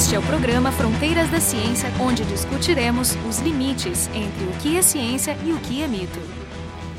Este é o programa Fronteiras da Ciência, onde discutiremos os limites entre o que é ciência e o que é mito.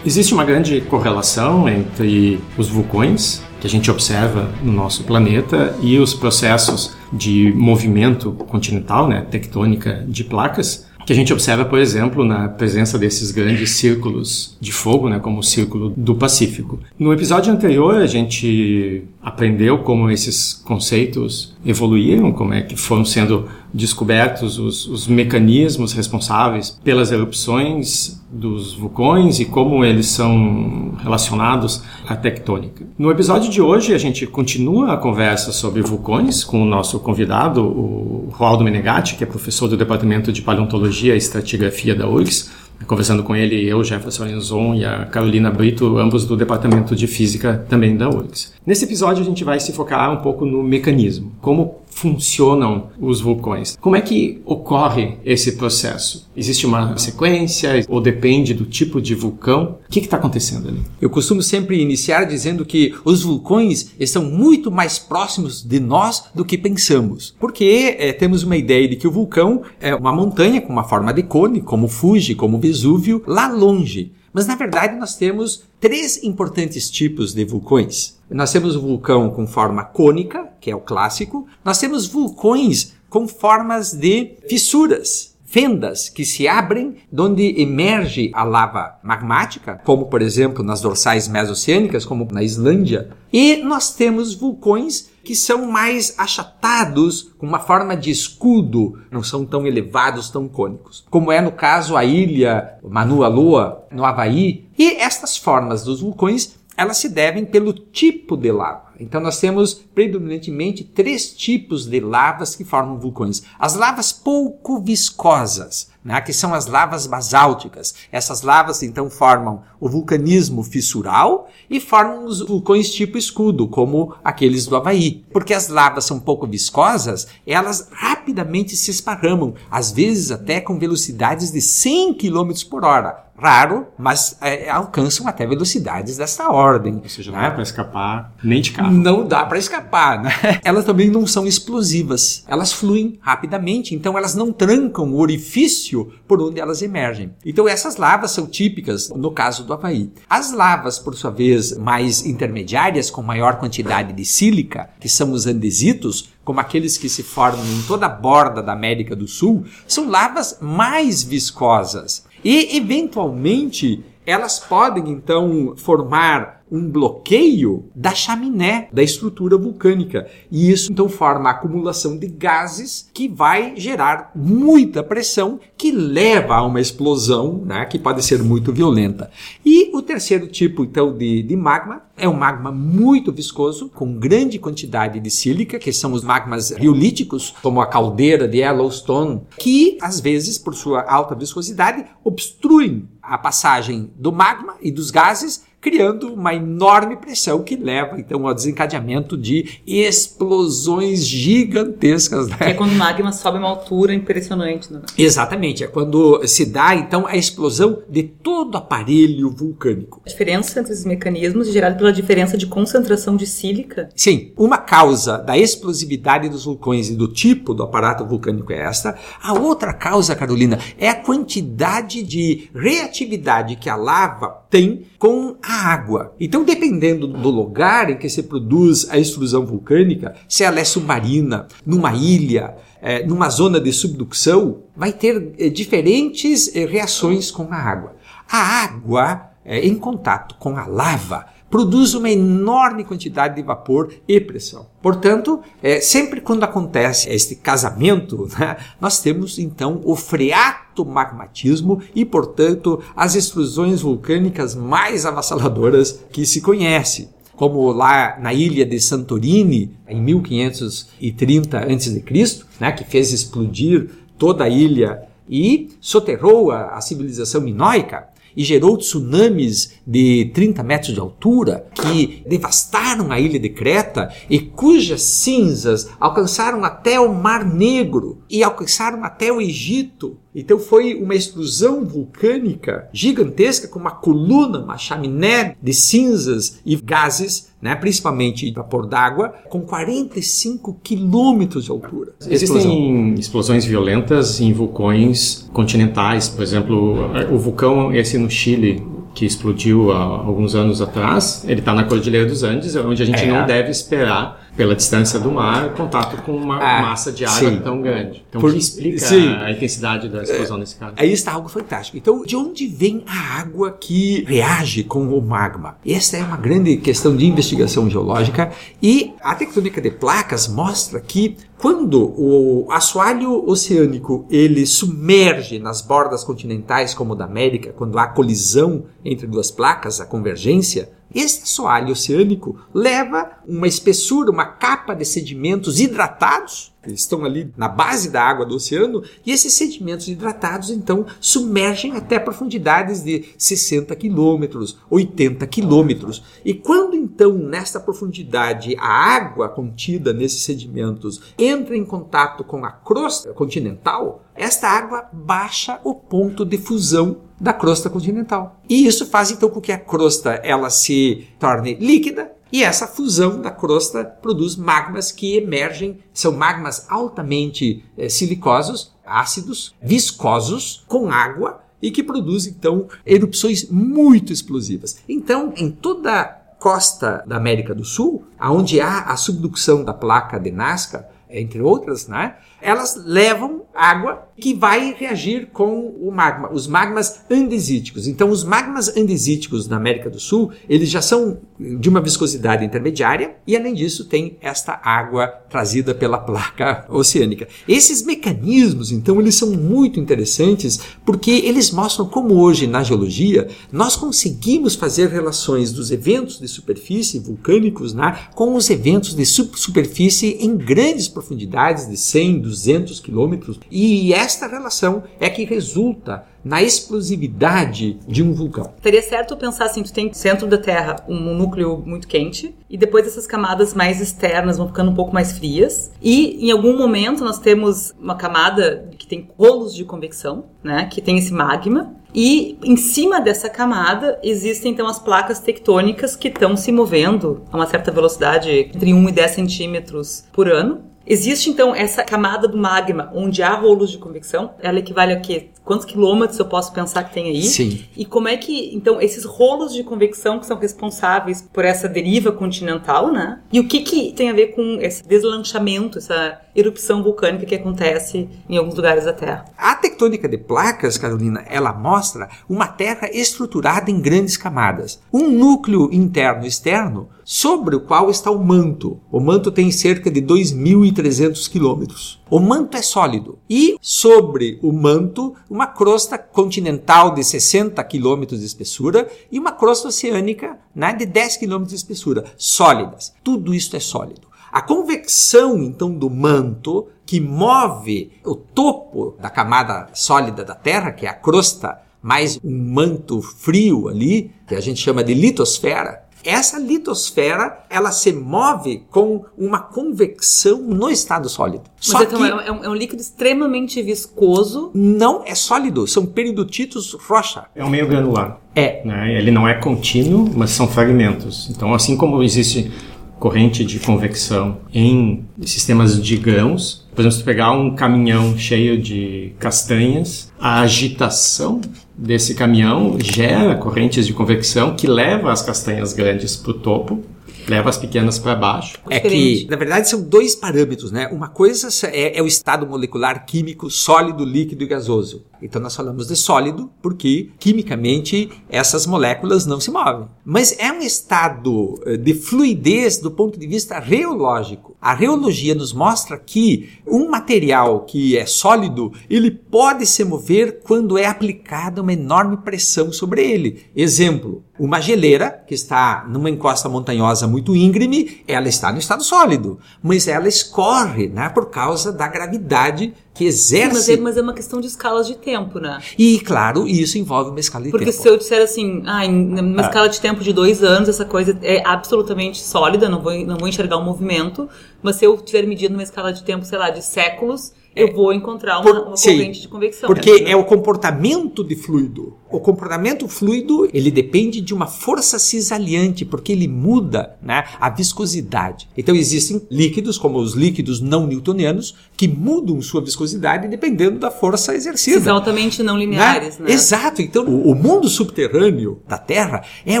Existe uma grande correlação entre os vulcões que a gente observa no nosso planeta e os processos de movimento continental, né, tectônica de placas, que a gente observa, por exemplo, na presença desses grandes círculos de fogo, né, como o Círculo do Pacífico. No episódio anterior, a gente aprendeu como esses conceitos evoluíram, como é que foram sendo descobertos os, os mecanismos responsáveis pelas erupções dos vulcões e como eles são relacionados à tectônica. No episódio de hoje, a gente continua a conversa sobre vulcões com o nosso convidado, o Roaldo Menegatti, que é professor do Departamento de Paleontologia e Estratigrafia da URGS, conversando com ele, eu, Jefferson Lenzon e a Carolina Brito, ambos do Departamento de Física também da URGS. Nesse episódio a gente vai se focar um pouco no mecanismo, como funcionam os vulcões. Como é que ocorre esse processo? Existe uma sequência ou depende do tipo de vulcão? O que está acontecendo ali? Eu costumo sempre iniciar dizendo que os vulcões estão muito mais próximos de nós do que pensamos, porque é, temos uma ideia de que o vulcão é uma montanha com uma forma de cone, como Fuji, como Vesúvio, lá longe. Mas na verdade nós temos três importantes tipos de vulcões. Nós temos o vulcão com forma cônica, que é o clássico. Nós temos vulcões com formas de fissuras, fendas que se abrem, onde emerge a lava magmática, como por exemplo nas dorsais mesoceânicas, como na Islândia. E nós temos vulcões que são mais achatados, com uma forma de escudo, não são tão elevados, tão cônicos. Como é no caso a ilha Manu'a Loa, no Havaí. E estas formas dos vulcões elas se devem pelo tipo de lava. Então nós temos predominantemente três tipos de lavas que formam vulcões. As lavas pouco viscosas, né, que são as lavas basálticas. Essas lavas então formam o vulcanismo fissural e formam os vulcões tipo escudo, como aqueles do Havaí. Porque as lavas são pouco viscosas, elas rapidamente se esparramam, às vezes até com velocidades de 100 km por hora raro, mas é, alcançam até velocidades dessa ordem. Ou seja, não né? dá para escapar nem de carro. Não dá para escapar, né? Elas também não são explosivas. Elas fluem rapidamente, então elas não trancam o orifício por onde elas emergem. Então essas lavas são típicas no caso do Havaí. As lavas, por sua vez, mais intermediárias, com maior quantidade de sílica, que são os andesitos, como aqueles que se formam em toda a borda da América do Sul, são lavas mais viscosas. E, eventualmente, elas podem então formar um bloqueio da chaminé da estrutura vulcânica. E isso então forma a acumulação de gases que vai gerar muita pressão que leva a uma explosão, né, que pode ser muito violenta. E o terceiro tipo então de, de magma é um magma muito viscoso, com grande quantidade de sílica, que são os magmas riolíticos, como a caldeira de Yellowstone, que às vezes, por sua alta viscosidade, obstruem a passagem do magma e dos gases criando uma enorme pressão que leva então ao desencadeamento de explosões gigantescas. Né? Que é quando o magma sobe uma altura impressionante. Né? Exatamente, é quando se dá então a explosão de todo o aparelho vulcânico. A diferença entre os mecanismos é gerada pela diferença de concentração de sílica? Sim, uma causa da explosividade dos vulcões e do tipo do aparato vulcânico é esta. A outra causa, Carolina, é a quantidade de reatividade que a lava tem com a água. Então, dependendo do lugar em que se produz a extrusão vulcânica, se ela é submarina, numa ilha, é, numa zona de subducção, vai ter é, diferentes é, reações com a água. A água, em contato com a lava, produz uma enorme quantidade de vapor e pressão. Portanto, é, sempre quando acontece este casamento, né, nós temos então o freato magmatismo e, portanto, as explosões vulcânicas mais avassaladoras que se conhece como lá na ilha de Santorini, em 1530 a.C., né, que fez explodir toda a ilha e soterrou a, a civilização minoica, e gerou tsunamis de 30 metros de altura que devastaram a ilha de Creta e cujas cinzas alcançaram até o Mar Negro e alcançaram até o Egito. Então foi uma explosão vulcânica gigantesca com uma coluna, uma chaminé de cinzas e gases né, principalmente vapor d'água, com 45 quilômetros de altura. Existem explosões violentas em vulcões continentais, por exemplo, o vulcão esse no Chile que explodiu há alguns anos atrás, ele está na Cordilheira dos Andes, onde a gente É. não deve esperar, pela distância do mar, contato com uma Ah, massa de água sim. tão grande. Então, Por- que explica sim. a intensidade da explosão nesse caso? Aí está algo fantástico. Então, de onde vem a água que reage com o magma? Essa é uma grande questão de investigação geológica e a tectônica de placas mostra que quando o assoalho oceânico ele submerge nas bordas continentais como o da América, quando há colisão entre duas placas, a convergência, este assoalho oceânico leva uma espessura, uma capa de sedimentos hidratados, que estão ali na base da água do oceano, e esses sedimentos hidratados então submergem até profundidades de 60 quilômetros, 80 quilômetros. E quando então nesta profundidade a água contida nesses sedimentos entra em contato com a crosta continental, esta água baixa o ponto de fusão da crosta continental. E isso faz então com que a crosta ela se torne líquida e essa fusão da crosta produz magmas que emergem, são magmas altamente eh, silicosos, ácidos, viscosos, com água e que produzem então erupções muito explosivas. Então, em toda a costa da América do Sul, aonde há a subducção da placa de Nazca, entre outras, né? Elas levam água que vai reagir com o magma, os magmas andesíticos. Então, os magmas andesíticos na América do Sul, eles já são de uma viscosidade intermediária e, além disso, tem esta água trazida pela placa oceânica. Esses mecanismos, então, eles são muito interessantes porque eles mostram como hoje na geologia nós conseguimos fazer relações dos eventos de superfície vulcânicos né, com os eventos de superfície em grandes profundidades de 100, 200 quilômetros e esta relação é que resulta na explosividade de um vulcão. Teria certo pensar assim, tu tem centro da Terra um núcleo muito quente e depois essas camadas mais externas vão ficando um pouco mais frias e em algum momento nós temos uma camada que tem rolos de convecção, né, que tem esse magma e em cima dessa camada existem então as placas tectônicas que estão se movendo a uma certa velocidade entre 1 e 10 centímetros por ano. Existe então essa camada do magma onde há rolos de convecção. Ela equivale a quê? Quantos quilômetros eu posso pensar que tem aí? Sim. E como é que, então, esses rolos de convecção que são responsáveis por essa deriva continental, né? E o que que tem a ver com esse deslanchamento, essa erupção vulcânica que acontece em alguns lugares da Terra? A tectônica de placas, Carolina, ela mostra uma Terra estruturada em grandes camadas. Um núcleo interno e externo sobre o qual está o manto. O manto tem cerca de 2.300 quilômetros. O manto é sólido e sobre o manto uma crosta continental de 60 quilômetros de espessura e uma crosta oceânica né, de 10 quilômetros de espessura, sólidas. Tudo isso é sólido. A convecção, então, do manto que move o topo da camada sólida da Terra, que é a crosta, mais um manto frio ali, que a gente chama de litosfera, essa litosfera, ela se move com uma convecção no estado sólido. Mas então é, é um, é um líquido extremamente viscoso. não é sólido, são peridotitos rocha. É um meio granular. É. né? Ele não é contínuo, mas são fragmentos. Então, assim como existe corrente de convecção em sistemas de grãos, por exemplo, se pegar um caminhão cheio de castanhas, a agitação desse caminhão gera correntes de convecção que leva as castanhas grandes para o topo, leva as pequenas para baixo. É que, na verdade, são dois parâmetros, né? Uma coisa é, é o estado molecular químico sólido, líquido e gasoso. Então nós falamos de sólido porque quimicamente essas moléculas não se movem. Mas é um estado eh, de fluidez do ponto de vista reológico. A reologia nos mostra que um material que é sólido, ele pode se mover quando é aplicada uma enorme pressão sobre ele. Exemplo, uma geleira que está numa encosta montanhosa muito íngreme, ela está no estado sólido, mas ela escorre, né, por causa da gravidade que exerce. Mas é, mas é uma questão de escalas de tempo, né? E claro, isso envolve uma escala de Porque tempo. se eu disser assim, ah, em numa escala de tempo de dois anos, essa coisa é absolutamente sólida, não vou, não vou enxergar o movimento, mas se eu tiver medido numa escala de tempo, sei lá, de séculos, eu vou encontrar uma, Por- uma sim, corrente de convecção. Porque é o comportamento de fluido. O comportamento fluido, ele depende de uma força cisalhante, porque ele muda né, a viscosidade. Então existem líquidos, como os líquidos não newtonianos, que mudam sua viscosidade dependendo da força exercida. São altamente não lineares, né? Exato. Então, o, o mundo subterrâneo da Terra é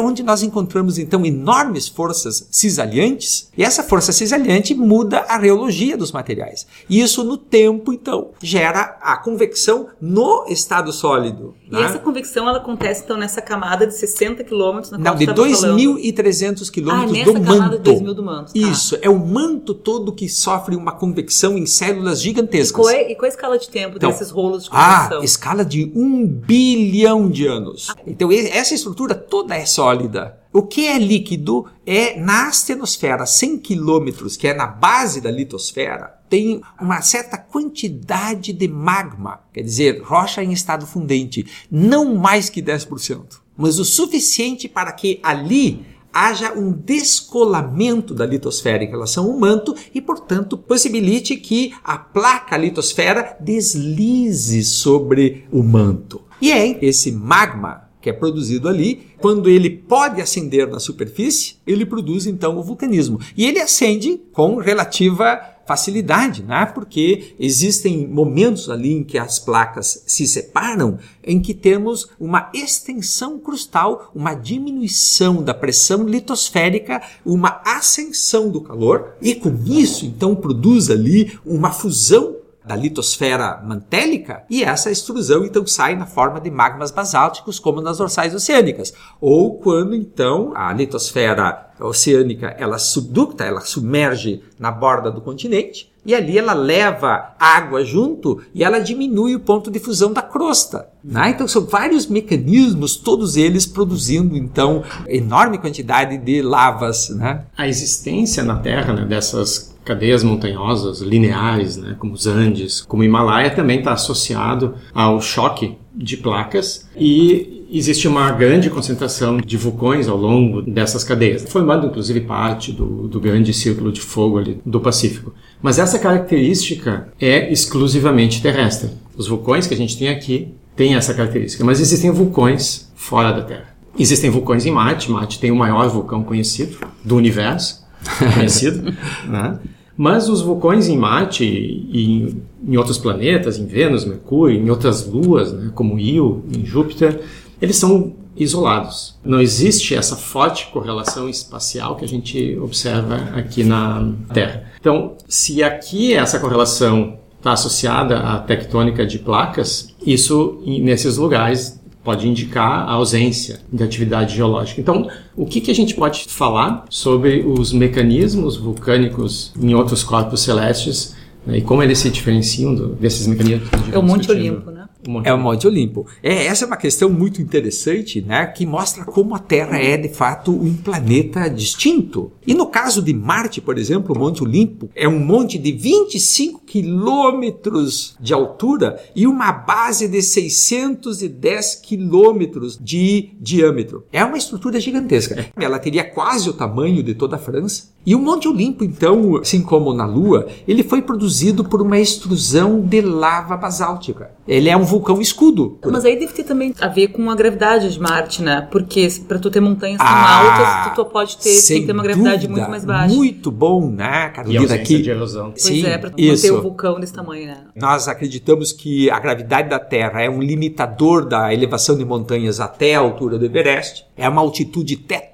onde nós encontramos, então, enormes forças cisalhantes, e essa força cisalhante muda a reologia dos materiais. E isso, no tempo, então, gera a convecção no estado sólido. E né? essa convecção ela acontece então nessa camada de 60 quilômetros na Não, de tu tava falando. 2.300 Ah, quilômetros nessa do camada manto. de 2.000 do manto. tá. Isso, é o manto todo que sofre uma convecção em células E gigantescas. qual, é, e qual é a escala de tempo Então, desses rolos de Ah, convecção? escala de um bilhão de anos. Então, e- essa estrutura toda é sólida. O que é líquido é na astenosfera, 100 quilômetros, que é na base da litosfera, tem uma certa quantidade de magma, quer dizer, rocha em estado fundente, não mais que 10%, mas o suficiente para que ali haja um descolamento da litosfera em relação ao manto e, portanto, possibilite que a placa litosfera deslize sobre o manto. E é esse magma que é produzido ali, quando ele pode acender na superfície, ele produz então o vulcanismo. E ele acende com relativa facilidade, né? porque existem momentos ali em que as placas se separam, em que temos uma extensão crustal, uma diminuição da pressão litosférica, uma ascensão do calor, e com isso então produz ali uma fusão da litosfera mantélica e essa extrusão então sai na forma de magmas basálticos como nas dorsais oceânicas ou quando então a litosfera oceânica ela subducta, ela submerge na borda do continente e ali ela leva água junto e ela diminui o ponto de fusão da crosta. Né? Então são vários mecanismos, todos eles produzindo então enorme quantidade de lavas. Né? A existência na Terra né, dessas cadeias montanhosas lineares, né, como os Andes, como o Himalaia, também está associado ao choque de placas e existe uma grande concentração de vulcões ao longo dessas cadeias, formando inclusive parte do, do grande círculo de fogo ali do Pacífico. Mas essa característica é exclusivamente terrestre. Os vulcões que a gente tem aqui têm essa característica, mas existem vulcões fora da Terra. Existem vulcões em Marte, Marte tem o maior vulcão conhecido do universo, conhecido, né? Mas os vulcões em Marte e em, outros planetas, em Vênus, Mercúrio, em outras luas, né, como Io, em Júpiter, eles são isolados. Não existe essa forte correlação espacial que a gente observa aqui na Terra. Então, se aqui essa correlação está associada à tectônica de placas, isso nesses lugares pode indicar a ausência de atividade geológica. Então, o que, que a gente pode falar sobre os mecanismos vulcânicos em outros corpos celestes né, e como eles se diferenciam do, desses mecanismos? que É o Monte? Olimpo, né? O Monte É o Monte Olimpo. É, essa é uma questão muito interessante, né, que mostra como a Terra é de fato um planeta distinto. E no caso de Marte, por exemplo, o Monte Olimpo é um monte de 25 quilômetros de altura e uma base de 610 quilômetros de diâmetro. É uma estrutura gigantesca. Ela teria quase o tamanho de toda a França. E o Monte Olimpo, então, assim como na Lua, ele foi produzido por uma extrusão de lava basáltica. Ele é um vulcão escudo. Mas aí deve ter também a ver com a gravidade de Marte, né? Porque para tu ter montanhas tão Ah, altas, tu, tu pode ter, tem sem que ter uma gravidade dúvida, muito mais baixa. Muito bom, né, E Carolina? ausência Aqui. de erosão. Pois Sim, é, pra tu isso. manter o vulcão desse tamanho, né? Nós acreditamos que a gravidade da Terra é um limitador da elevação de montanhas até a altura do Everest. É uma altitude teto.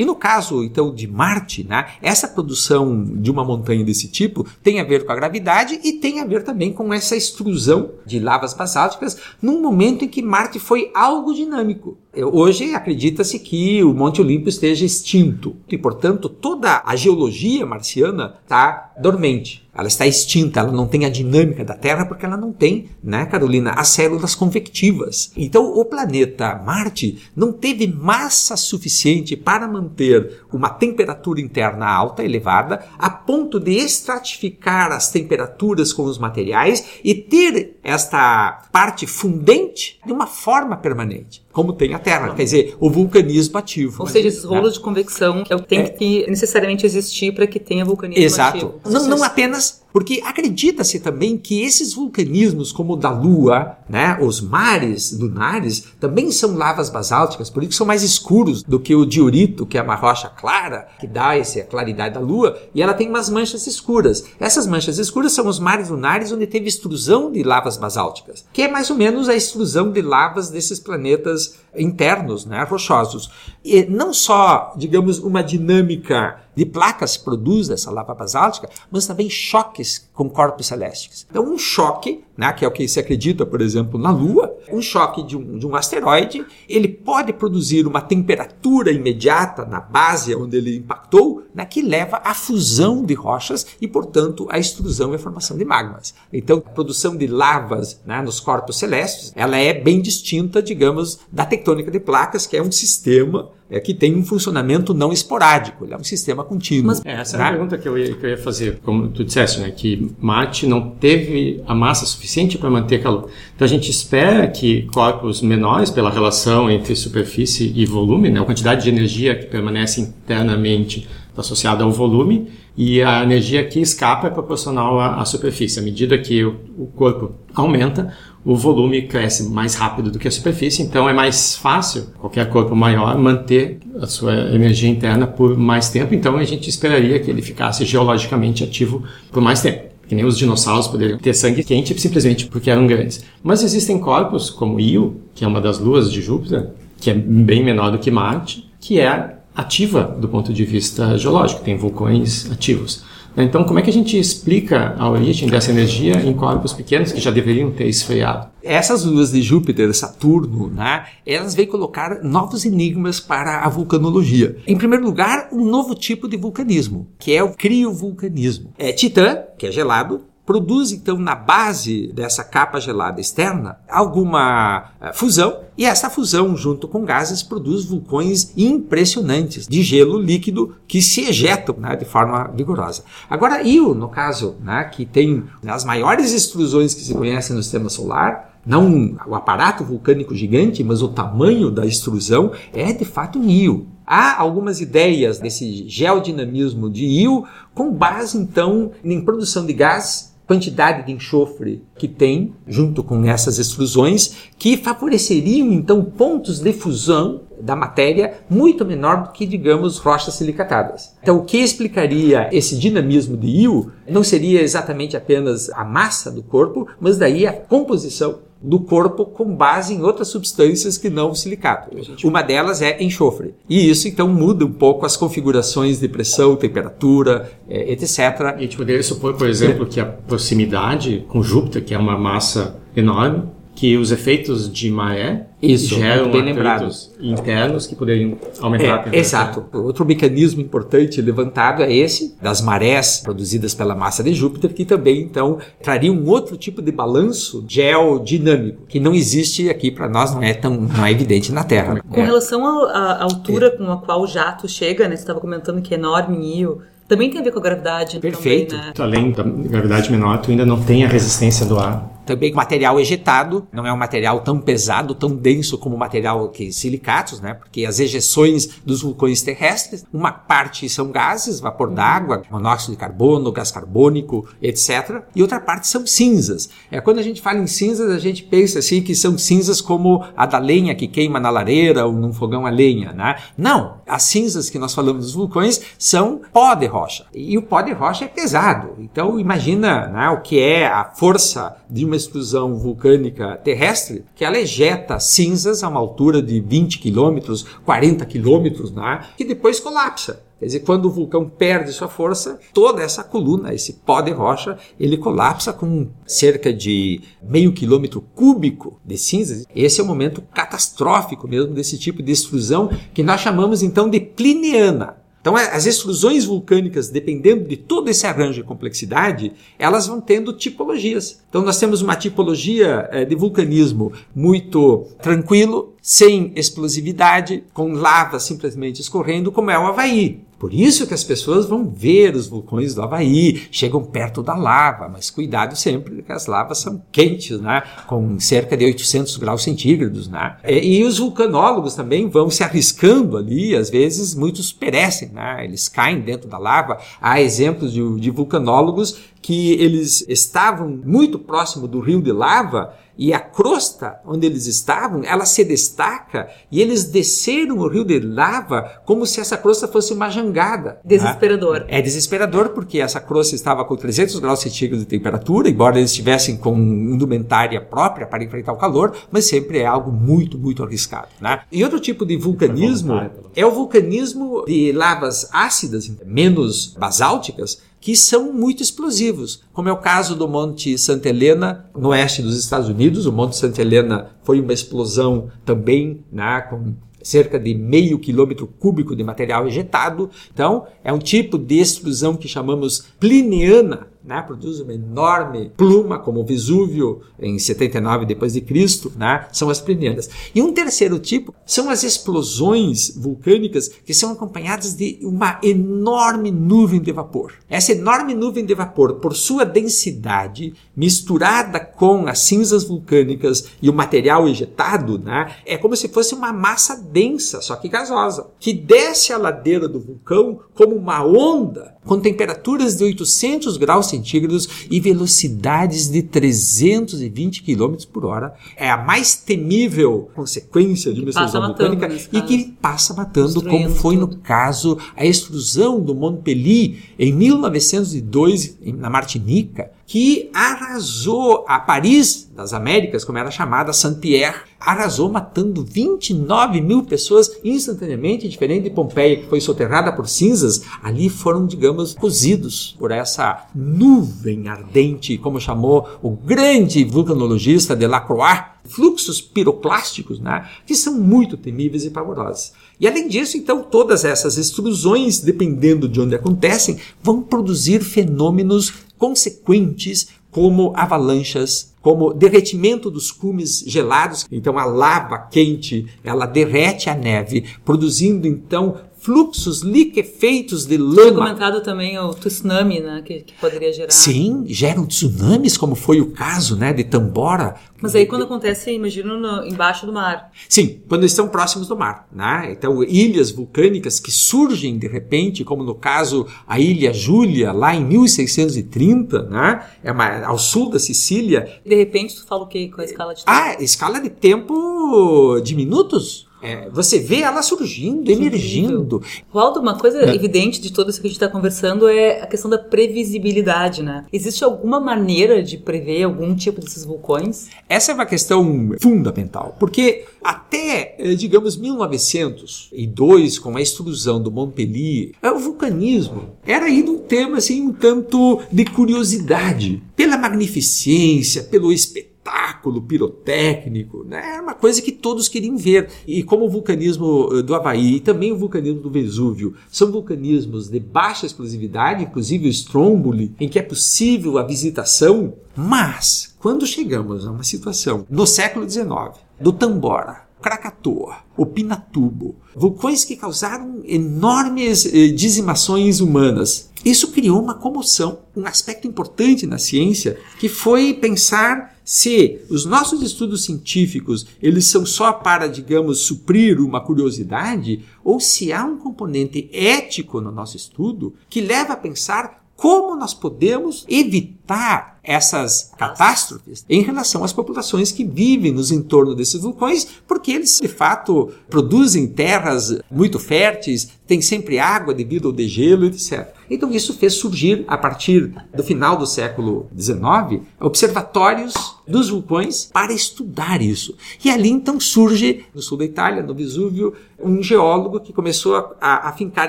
E no caso, então, de Marte, né, essa produção de uma montanha desse tipo tem a ver com a gravidade e tem a ver também com essa extrusão de lavas basálticas num momento em que Marte foi algo dinâmico. Hoje acredita-se que o Monte Olimpo esteja extinto e, portanto, toda a geologia marciana está dormente. Ela está extinta, ela não tem a dinâmica da Terra porque ela não tem, né, Carolina, as células convectivas. Então, o planeta Marte não teve massa suficiente para manter uma temperatura interna alta, elevada, a ponto de estratificar as temperaturas com os materiais e ter esta parte fundente de uma forma permanente, como tem a Terra, quer dizer, o vulcanismo ativo. Ou seja, esses né? rolos de convecção é o que tem que necessariamente existir para que tenha vulcanismo Exato. ativo. Não, não apenas Porque acredita-se também que esses vulcanismos, como o da Lua, né, os mares lunares, também são lavas basálticas, por isso são mais escuros do que o diorito, que é uma rocha clara, que dá essa claridade da Lua, e ela tem umas manchas escuras. Essas manchas escuras são os mares lunares onde teve extrusão de lavas basálticas, que é mais ou menos a extrusão de lavas desses planetas internos, né, rochosos. E não só, digamos, uma dinâmica de placas produz essa lava basáltica, mas também choques com corpos celestes. Então, um choque, né, que é o que se acredita, por exemplo, na Lua, um choque de um, de um asteroide, ele pode produzir uma temperatura imediata na base onde ele impactou, né, que leva à fusão de rochas e, portanto, à extrusão e à formação de magmas. Então, a produção de lavas né, nos corpos celestes, ela é bem distinta, digamos, da tectônica de placas, que é um sistema é que tem um funcionamento não esporádico, ele é um sistema contínuo. Mas, é, essa né? é a pergunta que eu, ia, que eu ia fazer, como tu disseste, né, que Marte não teve a massa suficiente para manter calor. Então a gente espera que corpos menores, pela relação entre superfície e volume, né, a quantidade de energia que permanece internamente está associada ao volume, e a energia que escapa é proporcional à, à superfície. À medida que o, o corpo aumenta, o volume cresce mais rápido do que a superfície, então é mais fácil qualquer corpo maior manter a sua energia interna por mais tempo, então a gente esperaria que ele ficasse geologicamente ativo por mais tempo. Que nem os dinossauros poderiam ter sangue quente simplesmente porque eram grandes. Mas existem corpos como Io, que é uma das luas de Júpiter, que é bem menor do que Marte, que é ativa do ponto de vista geológico, tem vulcões ativos. Então, como é que a gente explica a origem dessa energia em corpos pequenos que já deveriam ter esfriado? Essas luas de Júpiter, Saturno, né, elas vêm colocar novos enigmas para a vulcanologia. Em primeiro lugar, um novo tipo de vulcanismo, que é o criovulcanismo. É Titã, que é gelado, produz então na base dessa capa gelada externa alguma uh, fusão e essa fusão junto com gases produz vulcões impressionantes de gelo líquido que se ejetam né, de forma vigorosa. Agora Io, no caso, né, que tem as maiores extrusões que se conhecem no sistema solar, não o aparato vulcânico gigante, mas o tamanho da extrusão é de fato um Io. Há algumas ideias desse geodinamismo de Io com base então em produção de gás quantidade de enxofre que tem, junto com essas extrusões, que favoreceriam então pontos de fusão da matéria muito menor do que, digamos, rochas silicatadas. Então, o que explicaria esse dinamismo de Io não seria exatamente apenas a massa do corpo, mas daí a composição do corpo com base em outras substâncias que não o silicato. Uma delas é enxofre. E isso então muda um pouco as configurações de pressão, temperatura, eh, etc. E a gente poderia supor, por exemplo, que a proximidade com Júpiter, que é uma massa enorme, que os efeitos de maré Isso, geram bem lembrados internos que poderiam aumentar é, a temperatura. Exato. Outro mecanismo importante levantado é esse, das marés produzidas pela massa de Júpiter, que também, então, traria um outro tipo de balanço geodinâmico, que não existe aqui para nós, não é tão não é evidente na Terra. Com é. relação à altura é. com a qual o jato chega, né, você estava comentando que é enorme em Io, também tem a ver com a gravidade. Perfeito. Também, né? Além da gravidade menor, tu ainda não tem a resistência do ar. Também material ejetado, não é um material tão pesado, tão denso como o material que silicatos, né? Porque as ejeções dos vulcões terrestres, uma parte são gases, vapor uhum. d'água, monóxido de carbono, gás carbônico, etc. E outra parte são cinzas. É quando a gente fala em cinzas, a gente pensa assim que são cinzas como a da lenha que queima na lareira ou num fogão a lenha, né? Não, as cinzas que nós falamos dos vulcões são pó de rocha rocha. E o pó de rocha é pesado. Então imagina né, o que é a força de uma explosão vulcânica terrestre, que ela ejeta cinzas a uma altura de 20 quilômetros, 40 quilômetros, né, que depois colapsa. Quer dizer, quando o vulcão perde sua força, toda essa coluna, esse pó de rocha, ele colapsa com cerca de meio quilômetro cúbico de cinzas. Esse é o momento catastrófico mesmo desse tipo de extrusão que nós chamamos então de pliniana. Então, é, as extrusões vulcânicas, dependendo de todo esse arranjo e complexidade, elas vão tendo tipologias. Então, nós temos uma tipologia é, de vulcanismo muito tranquilo, sem explosividade, com lava simplesmente escorrendo, como é o Havaí. Por isso que as pessoas vão ver os vulcões do Havaí, chegam perto da lava, mas cuidado sempre, porque as lavas são quentes, né? com cerca de 800 graus centígrados. Né? E, e os vulcanólogos também vão se arriscando ali, às vezes muitos perecem, né? eles caem dentro da lava. Há exemplos de, de vulcanólogos que eles estavam muito próximo do rio de lava e a crosta onde eles estavam, ela se destaca e eles desceram o rio de lava como se essa crosta fosse uma jangada. Desesperador. É desesperador porque essa crosta estava com 300 graus centígrados de temperatura, embora eles estivessem com indumentária própria para enfrentar o calor, mas sempre é algo muito, muito arriscado. Né? E outro tipo de vulcanismo é o vulcanismo de lavas ácidas, menos basálticas, que são muito explosivos, como é o caso do Monte Santa Helena, no oeste dos Estados Unidos. O Monte Santa Helena foi uma explosão também, né, com cerca de meio quilômetro cúbico de material ejetado. Então, é um tipo de explosão que chamamos plineana, né, produz uma enorme pluma, como o Vesúvio em 79 depois de Cristo, né, são as plinianas. E um terceiro tipo são as explosões vulcânicas que são acompanhadas de uma enorme nuvem de vapor. Essa enorme nuvem de vapor, por sua densidade, misturada com as cinzas vulcânicas e o material ejetado, né, é como se fosse uma massa densa, só que gasosa, que desce a ladeira do vulcão como uma onda com temperaturas de 800 graus centígrados e velocidades de 320 km por hora. É a mais temível consequência de uma explosão vulcânica e que passa matando, como foi no caso a explosão do Montpellier em 1902 na Martinica, que arrasou a Paris das Américas, como era chamada, Saint-Pierre, arrasou matando 29 mil pessoas instantaneamente, diferente de Pompeia, que foi soterrada por cinzas, ali foram, digamos, cozidos por essa nuvem ardente, como chamou o grande vulcanologista Delacroix, fluxos piroclásticos, né, que são muito temíveis e pavorosos. E além disso, então, todas essas extrusões, dependendo de onde acontecem, vão produzir fenômenos consequentes como avalanchas, como derretimento dos cumes gelados. Então a lava quente, ela derrete a neve, produzindo então fluxos liquefeitos de lama. Foi comentado também o tsunami, né, que, que, poderia gerar. Sim, geram tsunamis, como foi o caso, né, de Tambora. Mas aí quando acontece, imagino, no, embaixo do mar. Sim, quando estão próximos do mar, né? Então, ilhas vulcânicas que surgem de repente, como no caso a Ilha Júlia, lá em 1630, né? É uma, ao sul da Sicília. De repente, tu fala o quê com a escala de tempo? Ah, escala de tempo de minutos. É, você vê ela surgindo, emergindo. Waldo, uma coisa é. evidente de tudo isso que a gente está conversando é a questão da previsibilidade, né? Existe alguma maneira de prever algum tipo desses vulcões? Essa é uma questão fundamental, porque até, eh, digamos, 1902, com a extrusão do Montpellier, o vulcanismo era ainda um tema assim um tanto de curiosidade, pela magnificência, pelo espetáculo espetáculo pirotécnico, né? Era uma coisa que todos queriam ver. E como o vulcanismo eh, do Havaí e também o vulcanismo do Vesúvio são vulcanismos de baixa explosividade, inclusive o Stromboli, em que é possível a visitação, mas quando chegamos a uma situação no século XIX, do Tambora, Krakatoa, o Pinatubo, vulcões que causaram enormes eh, dizimações humanas. Isso criou uma comoção, um aspecto importante na ciência, que foi pensar se os nossos estudos científicos eles são só para, digamos, suprir uma curiosidade, ou se há um componente ético no nosso estudo que leva a pensar como nós podemos evitar essas catástrofes em relação às populações que vivem nos entornos desses vulcões, porque eles de fato produzem terras muito férteis, têm sempre água devido ao degelo, etc. Então isso fez surgir a partir do final do século XIX observatórios dos vulcões para estudar isso. E ali então surge no sul da Itália, no Vesúvio, um geólogo que começou a, a, a fincar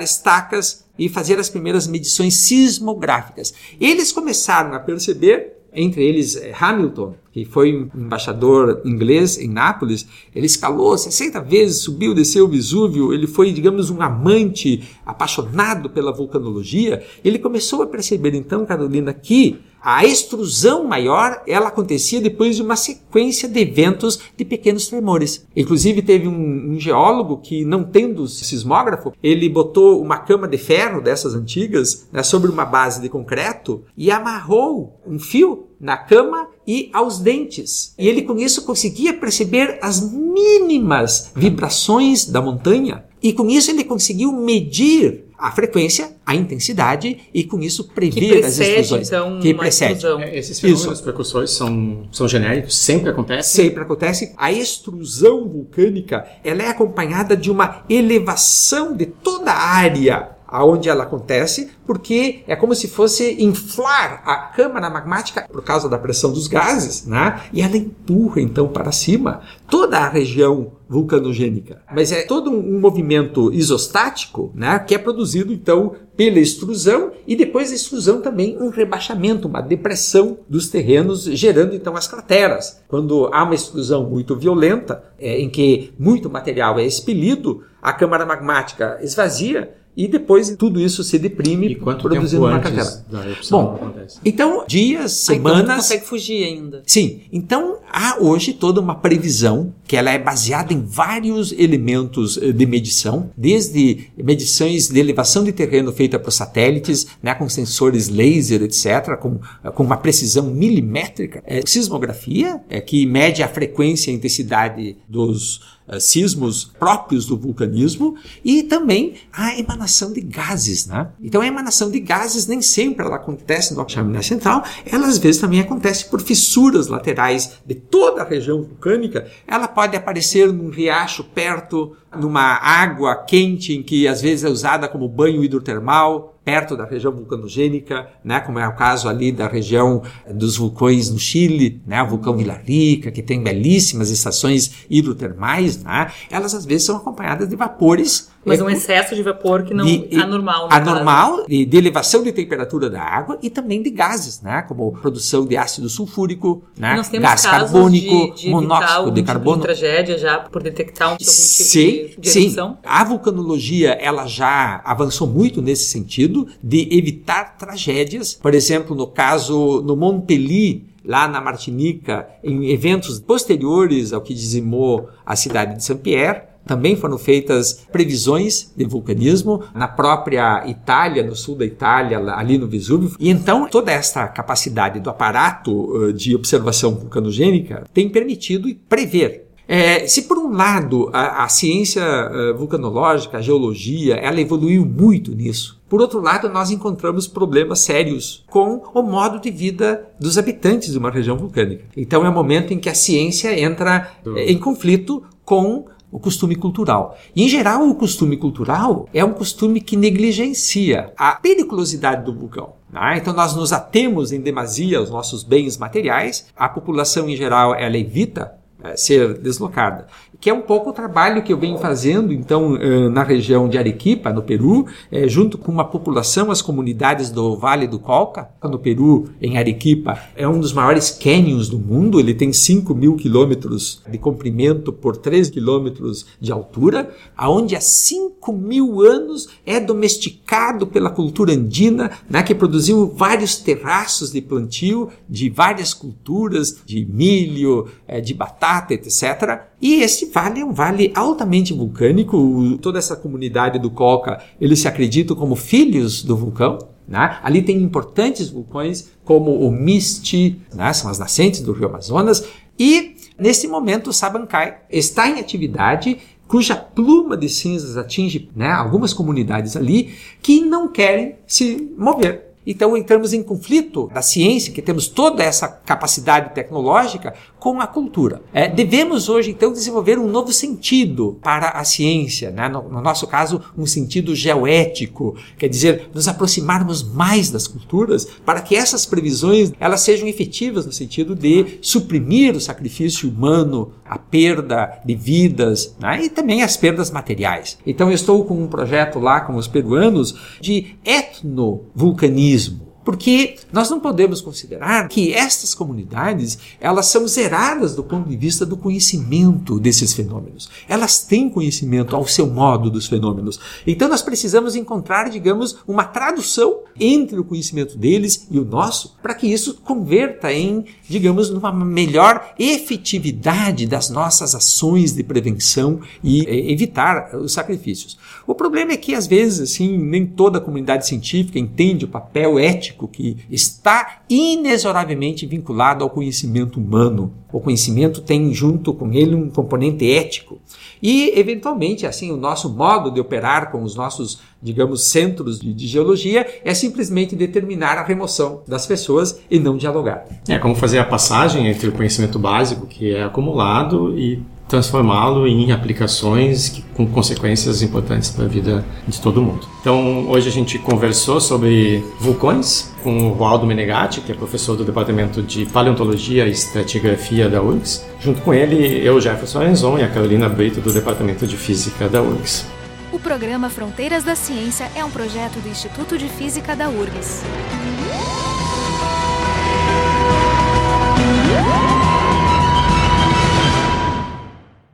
estacas e fazer as primeiras medições sismográficas. Eles começaram a perceber entre eles eh, Hamilton, que foi embaixador inglês em Nápoles, ele escalou 60 vezes, subiu, desceu o Vesúvio, ele foi, digamos, um amante apaixonado pela vulcanologia. Ele começou a perceber então, Carolina, que a extrusão maior, ela acontecia depois de uma sequência de eventos de pequenos tremores. Inclusive teve um, um, geólogo que, não tendo sismógrafo, ele botou uma cama de ferro dessas antigas né, sobre uma base de concreto e amarrou um fio na cama e aos dentes. E ele com isso conseguia perceber as mínimas vibrações da montanha e com isso ele conseguiu medir a frequência, a intensidade e com isso prever as explosões. Então, que precede. É, esses fenômenos precursores são, são genéricos, sempre acontece. Sempre acontece. A extrusão vulcânica ela é acompanhada de uma elevação de toda a área aonde ela acontece, porque é como se fosse inflar a câmara magmática por causa da pressão dos gases, né? E ela empurra então para cima toda a região vulcanogênica. Mas é todo um movimento isostático, né, que é produzido então pela extrusão e depois da extrusão também um rebaixamento, uma depressão dos terrenos, gerando então as crateras. Quando há uma extrusão muito violenta, é, em que muito material é expelido, a câmara magmática esvazia e depois tudo isso se deprime E quanto produzindo tempo uma antes cratera. da erupção Bom, acontece? então dias, Ah, então semanas, consegue fugir ainda. Sim, então há hoje toda uma previsão que ela é baseada em vários elementos eh, de medição, desde medições de elevação de terreno feita por satélites, né, com sensores laser, etc., com, com uma precisão milimétrica, é, sismografia, é, que mede a frequência e a intensidade dos eh, sismos próprios do vulcanismo e também a emanação de gases, né? Então a emanação de gases nem sempre ela acontece no chaminé central, ela às vezes também acontece por fissuras laterais de toda a região vulcânica. Ela pode aparecer num riacho perto, numa água quente em que às vezes é usada como banho hidrotermal, perto da região vulcanogênica, né, como é o caso ali da região dos vulcões no Chile, né, o vulcão Vila Rica, que tem belíssimas estações hidrotermais, né, elas às vezes são acompanhadas de vapores Mas é, um excesso de vapor que não de- é anormal. no caso. anormal de, de elevação de temperatura da água e também de gases, né, como produção de ácido sulfúrico, né, E nós temos gás carbônico, de, de monóxido de carbono. tragédia já por detectar um, algum tipo Sim, de, de sim. A vulcanologia ela já avançou muito nesse sentido de evitar tragédias. Por exemplo, no caso no Montpellier, lá na Martinica, em eventos posteriores ao que dizimou a cidade de Saint-Pierre, também foram feitas previsões de vulcanismo na própria Itália, no sul da Itália, ali no Vesúvio. E então toda esta capacidade do aparato eh, de observação vulcanogênica tem permitido prever é, se por um lado a, a ciência eh, vulcanológica, a geologia, ela evoluiu muito nisso, por outro lado nós encontramos problemas sérios com o modo de vida dos habitantes de uma região vulcânica. Então é o momento em que a ciência entra eh, em conflito com o costume cultural. E, em geral, o costume cultural é um costume que negligencia a periculosidade do vulcão. né? Então, nós nos atemos em demasia aos nossos bens materiais, a população, em geral, ela evita ser deslocada. Que é um pouco o trabalho que eu venho fazendo, então, eh, na região de Arequipa, no Peru, eh, junto com uma população, as comunidades do Vale do Colca, no Peru, em Arequipa, é um dos maiores canyons do mundo, ele tem 5 mil quilômetros de comprimento por 3 quilômetros de altura, aonde há 5 mil anos é domesticado pela cultura andina, né, que produziu vários terraços de plantio de várias culturas, de milho, eh, de batata, etc. E esse vale é um vale altamente vulcânico. Toda essa comunidade do Colca, eles se acreditam como filhos do vulcão. né? Ali tem importantes vulcões como o Misti, né? são as nascentes do rio Amazonas. E nesse momento o Sabancai está em atividade cuja pluma de cinzas atinge né, algumas comunidades ali que não querem se mover. Então entramos em conflito da ciência, que temos toda essa capacidade tecnológica, com a cultura. É, devemos hoje, então, desenvolver um novo sentido para a ciência, né? no, no nosso caso, um sentido geoético, quer dizer, nos aproximarmos mais das culturas para que essas previsões elas sejam efetivas no sentido de suprimir o sacrifício humano, a perda de vidas né? e também as perdas materiais. Então estou com um projeto lá com os peruanos de etnovulcanismo. Porque nós não podemos considerar que estas comunidades elas são zeradas do ponto de vista do conhecimento desses fenômenos. Elas têm conhecimento ao seu modo dos fenômenos. Então nós precisamos encontrar, digamos, uma tradução entre o conhecimento deles e o nosso, para que isso converta em, digamos, numa melhor efetividade das nossas ações de prevenção e eh, evitar os sacrifícios. O problema é que às vezes assim nem toda a comunidade científica entende o papel ético ético que está inexoravelmente vinculado ao conhecimento humano. O conhecimento tem junto com ele um componente ético. E, eventualmente, assim, o nosso modo de operar com os nossos, digamos, centros de, de geologia é simplesmente determinar a remoção das pessoas e não dialogar. É como fazer a passagem entre o conhecimento básico que é acumulado e transformá-lo em aplicações que, com consequências importantes para a vida de todo mundo. Então, hoje a gente conversou sobre vulcões com o Waldo Menegatti, que é professor do Departamento de Paleontologia e Estratigrafia da URGS. Junto com ele, eu, Jefferson Arenzon, e a Carolina Brito, do Departamento de Física da URGS. O programa Fronteiras da Ciência é um projeto do Instituto de Física da URGS.